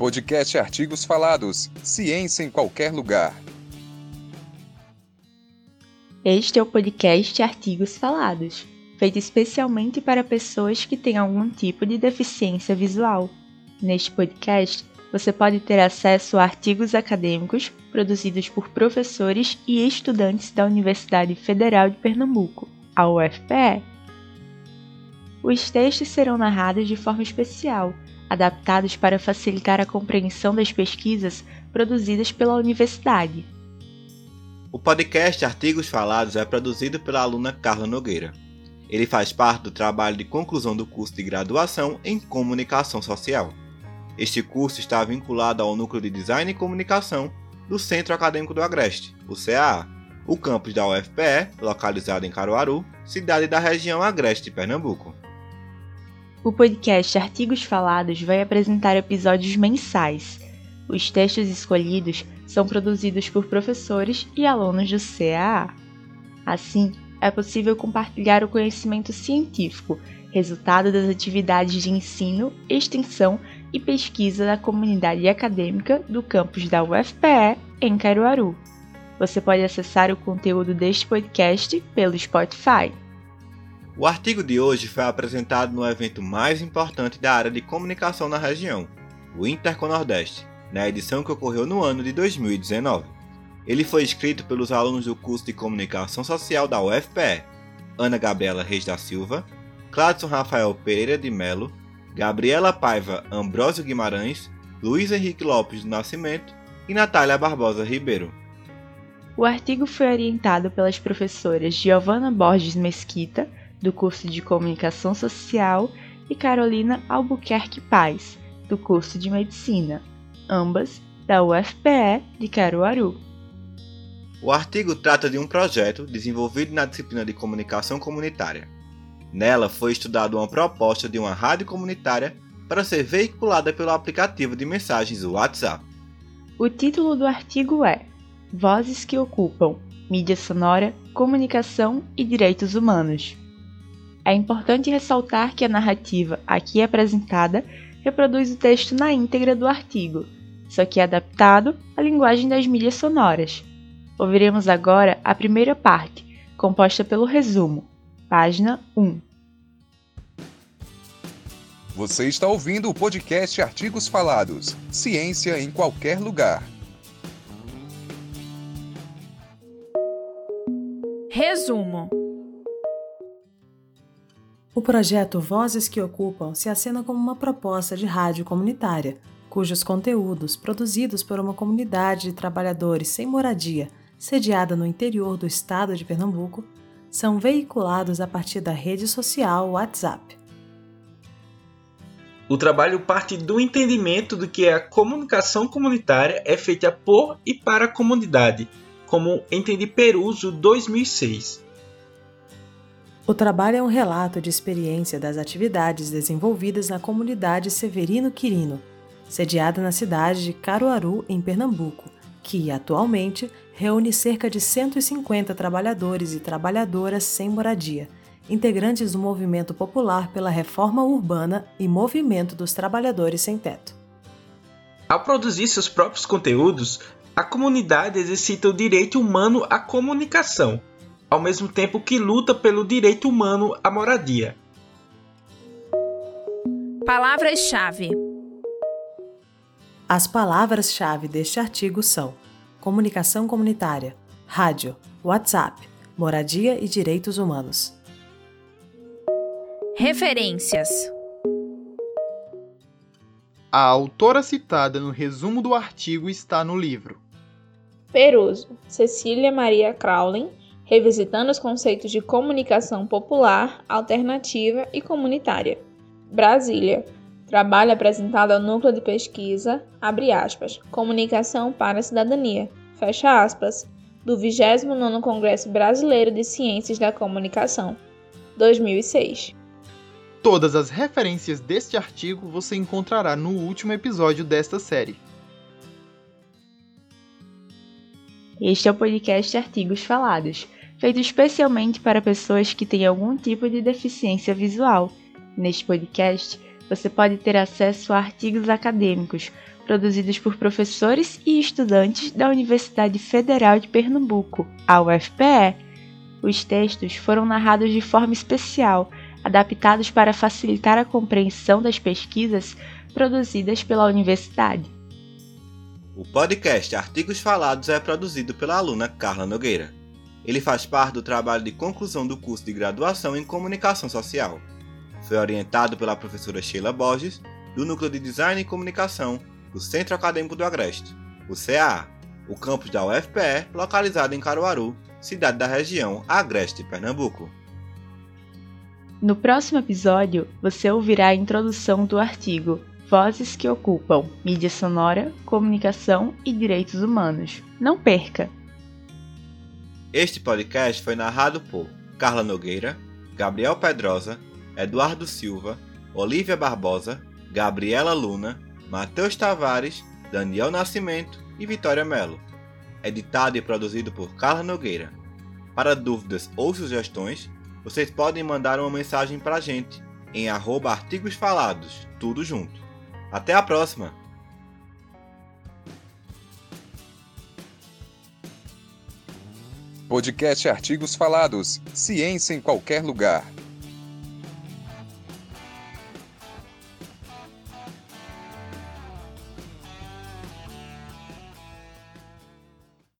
Podcast Artigos Falados. Ciência em qualquer lugar. Este é o podcast Artigos Falados, feito especialmente para pessoas que têm algum tipo de deficiência visual. Neste podcast, você pode ter acesso a artigos acadêmicos produzidos por professores e estudantes da Universidade Federal de Pernambuco, a UFPE. Os textos serão narrados de forma especial, adaptados para facilitar a compreensão das pesquisas produzidas pela universidade. O podcast Artigos Falados é produzido pela aluna Carla Nogueira. Ele faz parte do trabalho de conclusão do curso de graduação em Comunicação Social. Este curso está vinculado ao Núcleo de Design e Comunicação do Centro Acadêmico do Agreste, o CAA, o campus da UFPE, localizado em Caruaru, cidade da região Agreste de Pernambuco. O podcast Artigos Falados vai apresentar episódios mensais. Os textos escolhidos são produzidos por professores e alunos do CAA. Assim, é possível compartilhar o conhecimento científico, resultado das atividades de ensino, extensão e pesquisa da comunidade acadêmica do campus da UFPE em Caruaru. Você pode acessar o conteúdo deste podcast pelo Spotify. O artigo de hoje foi apresentado no evento mais importante da área de comunicação na região, o Interconordeste, na edição que ocorreu no ano de 2019. Ele foi escrito pelos alunos do curso de Comunicação Social da UFPE, Ana Gabriela Reis da Silva, Cladson Rafael Pereira de Melo, Gabriela Paiva Ambrósio Guimarães, Luiz Henrique Lopes do Nascimento e Natália Barbosa Ribeiro. O artigo foi orientado pelas professoras Giovana Borges Mesquita, do curso de Comunicação Social, e Carolina Albuquerque Paz, do curso de Medicina, ambas da UFPE de Caruaru. O artigo trata de um projeto desenvolvido na disciplina de Comunicação Comunitária. Nela foi estudada uma proposta de uma rádio comunitária para ser veiculada pelo aplicativo de mensagens WhatsApp. O título do artigo é Vozes que ocupam mídia sonora, comunicação e direitos humanos. É importante ressaltar que a narrativa aqui apresentada reproduz o texto na íntegra do artigo, só que é adaptado à linguagem das mídias sonoras. Ouviremos agora a primeira parte, composta pelo resumo, página 1. Você está ouvindo o podcast Artigos Falados. Ciência em qualquer lugar. Resumo o projeto Vozes que Ocupam se acena como uma proposta de rádio comunitária, cujos conteúdos, produzidos por uma comunidade de trabalhadores sem moradia, sediada no interior do estado de Pernambuco, são veiculados a partir da rede social WhatsApp. O trabalho parte do entendimento de que a comunicação comunitária é feita por e para a comunidade, como entende Peruso 2006. O trabalho é um relato de experiência das atividades desenvolvidas na comunidade Severino Quirino, sediada na cidade de Caruaru, em Pernambuco, que atualmente reúne cerca de 150 trabalhadores e trabalhadoras sem moradia, integrantes do movimento popular pela reforma urbana e movimento dos trabalhadores sem teto. Ao produzir seus próprios conteúdos, a comunidade exercita o direito humano à comunicação ao mesmo tempo que luta pelo direito humano à moradia. Palavras-chave: As palavras-chave deste artigo são comunicação comunitária, rádio, WhatsApp, moradia e direitos humanos. Referências: A autora citada no resumo do artigo está no livro. Peruso, Cecília Maria Crowley, revisitando os conceitos de comunicação popular, alternativa e comunitária. Brasília. Trabalho apresentado ao Núcleo de Pesquisa, abre aspas, Comunicação para a Cidadania, fecha aspas, do 29º Congresso Brasileiro de Ciências da Comunicação, 2006. Todas as referências deste artigo você encontrará no último episódio desta série. Este é o podcast Artigos Falados feito especialmente para pessoas que têm algum tipo de deficiência visual. Neste podcast, você pode ter acesso a artigos acadêmicos produzidos por professores e estudantes da Universidade Federal de Pernambuco, a UFPE. Os textos foram narrados de forma especial, adaptados para facilitar a compreensão das pesquisas produzidas pela universidade. O podcast Artigos Falados é produzido pela aluna Carla Nogueira. Ele faz parte do trabalho de conclusão do curso de graduação em Comunicação Social. Foi orientado pela professora Sheila Borges, do Núcleo de Design e Comunicação do Centro Acadêmico do Agreste, o CAA, o campus da UFPE, localizado em Caruaru, cidade da região Agreste, Pernambuco. No próximo episódio, você ouvirá a introdução do artigo Vozes que ocupam mídia sonora, comunicação e direitos humanos. Não perca! Este podcast foi narrado por Carla Nogueira, Gabriel Pedrosa, Eduardo Silva, Olivia Barbosa, Gabriela Luna, Matheus Tavares, Daniel Nascimento e Vitória Melo. Editado e produzido por Carla Nogueira. Para dúvidas ou sugestões, vocês podem mandar uma mensagem para a gente em arroba artigos falados, tudo junto. Até a próxima! Podcast Artigos Falados. Ciência em qualquer lugar.